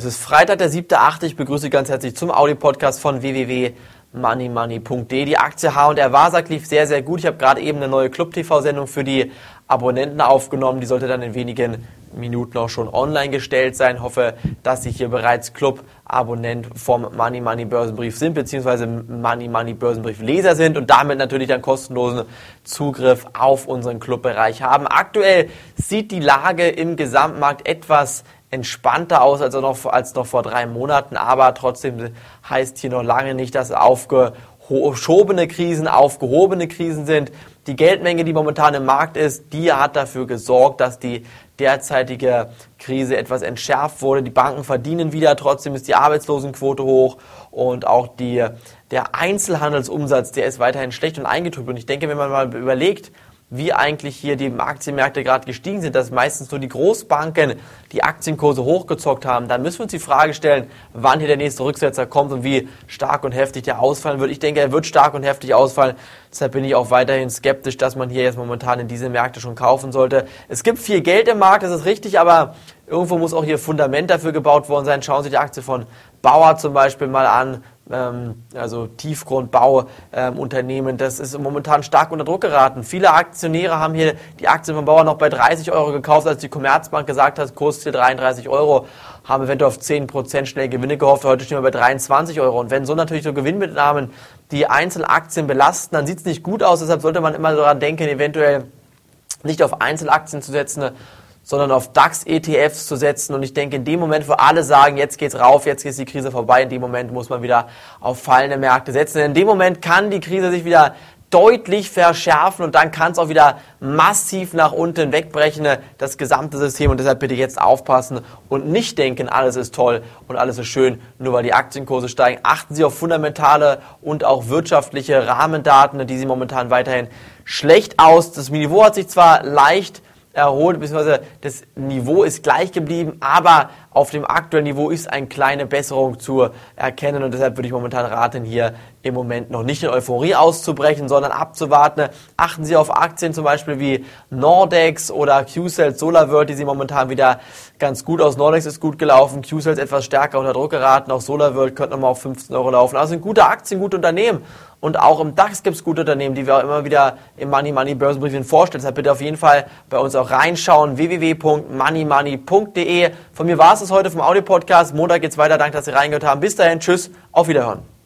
Es ist Freitag, der 7.8. Ich begrüße Sie ganz herzlich zum Audio-Podcast von www.moneymoney.de. Die Aktie H&R Wasak lief sehr, sehr gut. Ich habe gerade eben eine neue Club-TV-Sendung für die Abonnenten aufgenommen. Die sollte dann in wenigen Minuten auch schon online gestellt sein. Ich hoffe, dass Sie hier bereits Club-Abonnent vom Money Money Börsenbrief sind, beziehungsweise Money Money Börsenbrief Leser sind und damit natürlich dann kostenlosen Zugriff auf unseren Clubbereich haben. Aktuell sieht die Lage im Gesamtmarkt etwas entspannter aus als noch, als noch vor drei Monaten, aber trotzdem heißt hier noch lange nicht, dass aufgeschobene Krisen aufgehobene Krisen sind. Die Geldmenge, die momentan im Markt ist, die hat dafür gesorgt, dass die derzeitige Krise etwas entschärft wurde. Die Banken verdienen wieder, trotzdem ist die Arbeitslosenquote hoch und auch die, der Einzelhandelsumsatz, der ist weiterhin schlecht und eingetrübt. Und ich denke, wenn man mal überlegt, wie eigentlich hier die Aktienmärkte gerade gestiegen sind, dass meistens nur die Großbanken die Aktienkurse hochgezockt haben, dann müssen wir uns die Frage stellen, wann hier der nächste Rücksetzer kommt und wie stark und heftig der ausfallen wird. Ich denke, er wird stark und heftig ausfallen. Deshalb bin ich auch weiterhin skeptisch, dass man hier jetzt momentan in diese Märkte schon kaufen sollte. Es gibt viel Geld im Markt, das ist richtig, aber irgendwo muss auch hier Fundament dafür gebaut worden sein. Schauen Sie die Aktie von Bauer zum Beispiel mal an ähm, also Tiefgrundbauunternehmen, ähm, das ist momentan stark unter Druck geraten. Viele Aktionäre haben hier die Aktien von Bauer noch bei 30 Euro gekauft, als die Commerzbank gesagt hat, Kursziel 33 Euro, haben eventuell auf 10% schnell Gewinne gehofft, heute stehen wir bei 23 Euro. Und wenn so natürlich so Gewinnmitnahmen die Einzelaktien belasten, dann sieht es nicht gut aus, deshalb sollte man immer daran denken, eventuell nicht auf Einzelaktien zu setzen, sondern auf DAX-ETFs zu setzen. Und ich denke, in dem Moment, wo alle sagen, jetzt geht's rauf, jetzt ist die Krise vorbei, in dem Moment muss man wieder auf fallende Märkte setzen. Denn in dem Moment kann die Krise sich wieder deutlich verschärfen und dann kann es auch wieder massiv nach unten wegbrechen, das gesamte System. Und deshalb bitte jetzt aufpassen und nicht denken, alles ist toll und alles ist schön, nur weil die Aktienkurse steigen. Achten Sie auf fundamentale und auch wirtschaftliche Rahmendaten, die Sie momentan weiterhin schlecht aus. Das Niveau hat sich zwar leicht erholt, beziehungsweise das Niveau ist gleich geblieben, aber auf dem aktuellen Niveau ist eine kleine Besserung zu erkennen und deshalb würde ich momentan raten, hier im Moment noch nicht in Euphorie auszubrechen, sondern abzuwarten. Achten Sie auf Aktien zum Beispiel wie Nordex oder QCell SolarWorld, die sehen momentan wieder ganz gut aus. Nordex ist gut gelaufen, QCell ist etwas stärker unter Druck geraten, auch SolarWorld könnte nochmal auf 15 Euro laufen. Also sind gute Aktien, gute Unternehmen und auch im DAX gibt es gute Unternehmen, die wir auch immer wieder im Money Money Börsenbriefing vorstellen. Deshalb bitte auf jeden Fall bei uns auch reinschauen. www.moneymoney.de. Von mir war es heute vom Audio Podcast. Montag geht's weiter. Danke, dass Sie reingehört haben. Bis dahin. Tschüss. Auf Wiederhören.